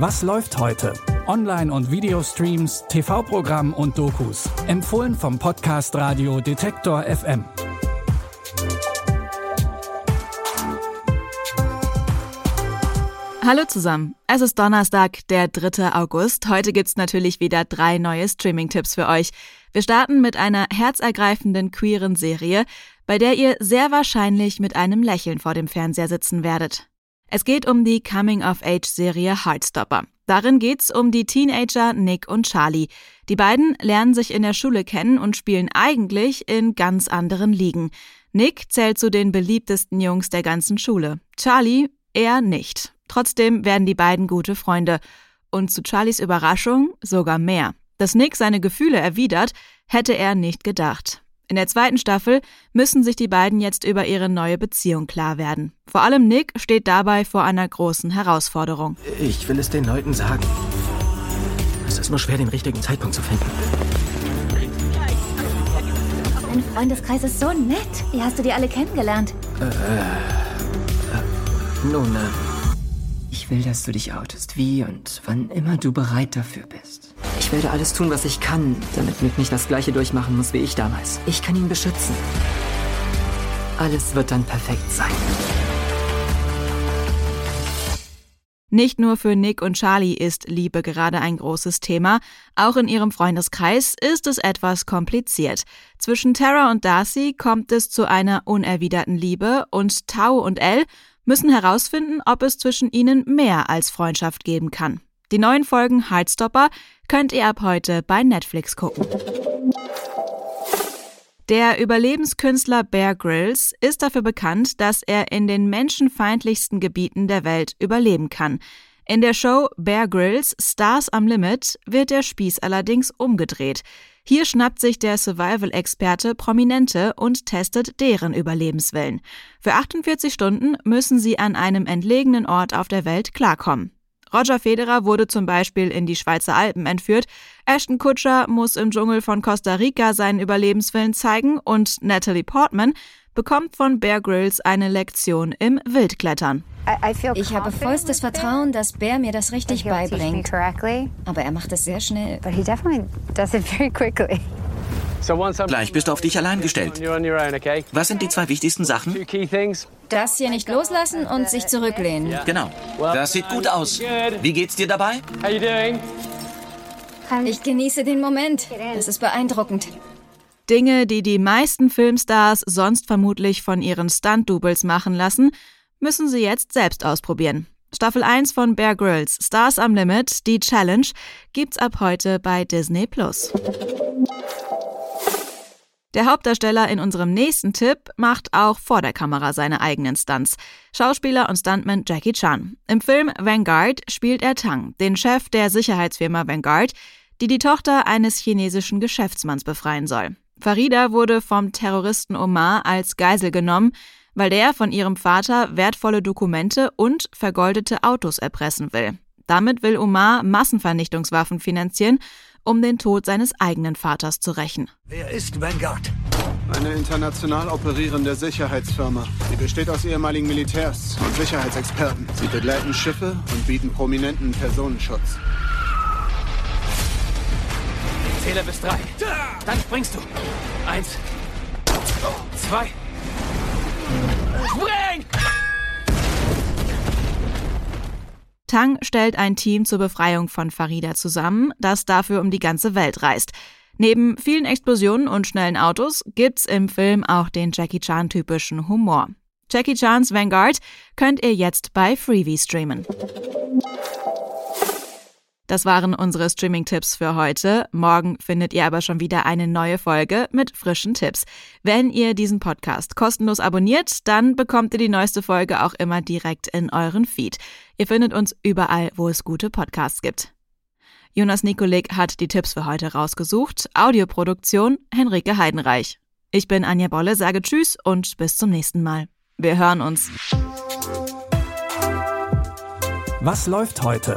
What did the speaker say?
Was läuft heute? Online- und Videostreams, TV-Programm und Dokus. Empfohlen vom Podcast Radio Detektor FM. Hallo zusammen. Es ist Donnerstag, der 3. August. Heute gibt's natürlich wieder drei neue Streaming-Tipps für euch. Wir starten mit einer herzergreifenden queeren Serie, bei der ihr sehr wahrscheinlich mit einem Lächeln vor dem Fernseher sitzen werdet. Es geht um die Coming-of-Age-Serie Heartstopper. Darin geht's um die Teenager Nick und Charlie. Die beiden lernen sich in der Schule kennen und spielen eigentlich in ganz anderen Ligen. Nick zählt zu den beliebtesten Jungs der ganzen Schule. Charlie eher nicht. Trotzdem werden die beiden gute Freunde. Und zu Charlies Überraschung sogar mehr. Dass Nick seine Gefühle erwidert, hätte er nicht gedacht. In der zweiten Staffel müssen sich die beiden jetzt über ihre neue Beziehung klar werden. Vor allem Nick steht dabei vor einer großen Herausforderung. Ich will es den Leuten sagen. Es ist nur schwer, den richtigen Zeitpunkt zu finden. Dein Freundeskreis ist so nett. Wie hast du die alle kennengelernt? Äh, äh, nun, äh, ich will, dass du dich outest, wie und wann immer du bereit dafür bist. Ich werde alles tun, was ich kann, damit Nick nicht das gleiche durchmachen muss wie ich damals. Ich kann ihn beschützen. Alles wird dann perfekt sein. Nicht nur für Nick und Charlie ist Liebe gerade ein großes Thema, auch in ihrem Freundeskreis ist es etwas kompliziert. Zwischen Tara und Darcy kommt es zu einer unerwiderten Liebe und Tau und Elle müssen herausfinden, ob es zwischen ihnen mehr als Freundschaft geben kann. Die neuen Folgen Heartstopper könnt ihr ab heute bei Netflix gucken. Der Überlebenskünstler Bear Grylls ist dafür bekannt, dass er in den menschenfeindlichsten Gebieten der Welt überleben kann. In der Show Bear Grylls Stars am Limit wird der Spieß allerdings umgedreht. Hier schnappt sich der Survival-Experte Prominente und testet deren Überlebenswillen. Für 48 Stunden müssen sie an einem entlegenen Ort auf der Welt klarkommen. Roger Federer wurde zum Beispiel in die Schweizer Alpen entführt, Ashton Kutscher muss im Dschungel von Costa Rica seinen Überlebenswillen zeigen und Natalie Portman bekommt von Bear Grylls eine Lektion im Wildklettern. Ich habe vollstes Vertrauen, dass Bear mir das richtig beibringt. Aber er macht es sehr schnell. Gleich bist du auf dich allein gestellt. Was sind die zwei wichtigsten Sachen? Das hier nicht loslassen und sich zurücklehnen. Genau. Das sieht gut aus. Wie geht's dir dabei? Ich genieße den Moment. Das ist beeindruckend. Dinge, die die meisten Filmstars sonst vermutlich von ihren Stunt-Doubles machen lassen, müssen sie jetzt selbst ausprobieren. Staffel 1 von Bear Grylls, Stars am Limit, die Challenge, gibt's ab heute bei Disney Plus. Der Hauptdarsteller in unserem nächsten Tipp macht auch vor der Kamera seine eigenen Stunts. Schauspieler und Stuntman Jackie Chan. Im Film Vanguard spielt er Tang, den Chef der Sicherheitsfirma Vanguard, die die Tochter eines chinesischen Geschäftsmanns befreien soll. Farida wurde vom Terroristen Omar als Geisel genommen, weil der von ihrem Vater wertvolle Dokumente und vergoldete Autos erpressen will. Damit will Omar Massenvernichtungswaffen finanzieren um den Tod seines eigenen Vaters zu rächen. Wer ist Vanguard? Eine international operierende Sicherheitsfirma. Sie besteht aus ehemaligen Militärs und Sicherheitsexperten. Sie begleiten Schiffe und bieten prominenten Personenschutz. Ich zähle bis drei. Dann springst du. Eins, zwei. Tang stellt ein Team zur Befreiung von Farida zusammen, das dafür um die ganze Welt reist. Neben vielen Explosionen und schnellen Autos gibt's im Film auch den Jackie Chan typischen Humor. Jackie Chans Vanguard könnt ihr jetzt bei Freebie streamen. Das waren unsere Streaming-Tipps für heute. Morgen findet ihr aber schon wieder eine neue Folge mit frischen Tipps. Wenn ihr diesen Podcast kostenlos abonniert, dann bekommt ihr die neueste Folge auch immer direkt in euren Feed. Ihr findet uns überall, wo es gute Podcasts gibt. Jonas Nikolik hat die Tipps für heute rausgesucht. Audioproduktion Henrike Heidenreich. Ich bin Anja Bolle, sage Tschüss und bis zum nächsten Mal. Wir hören uns. Was läuft heute?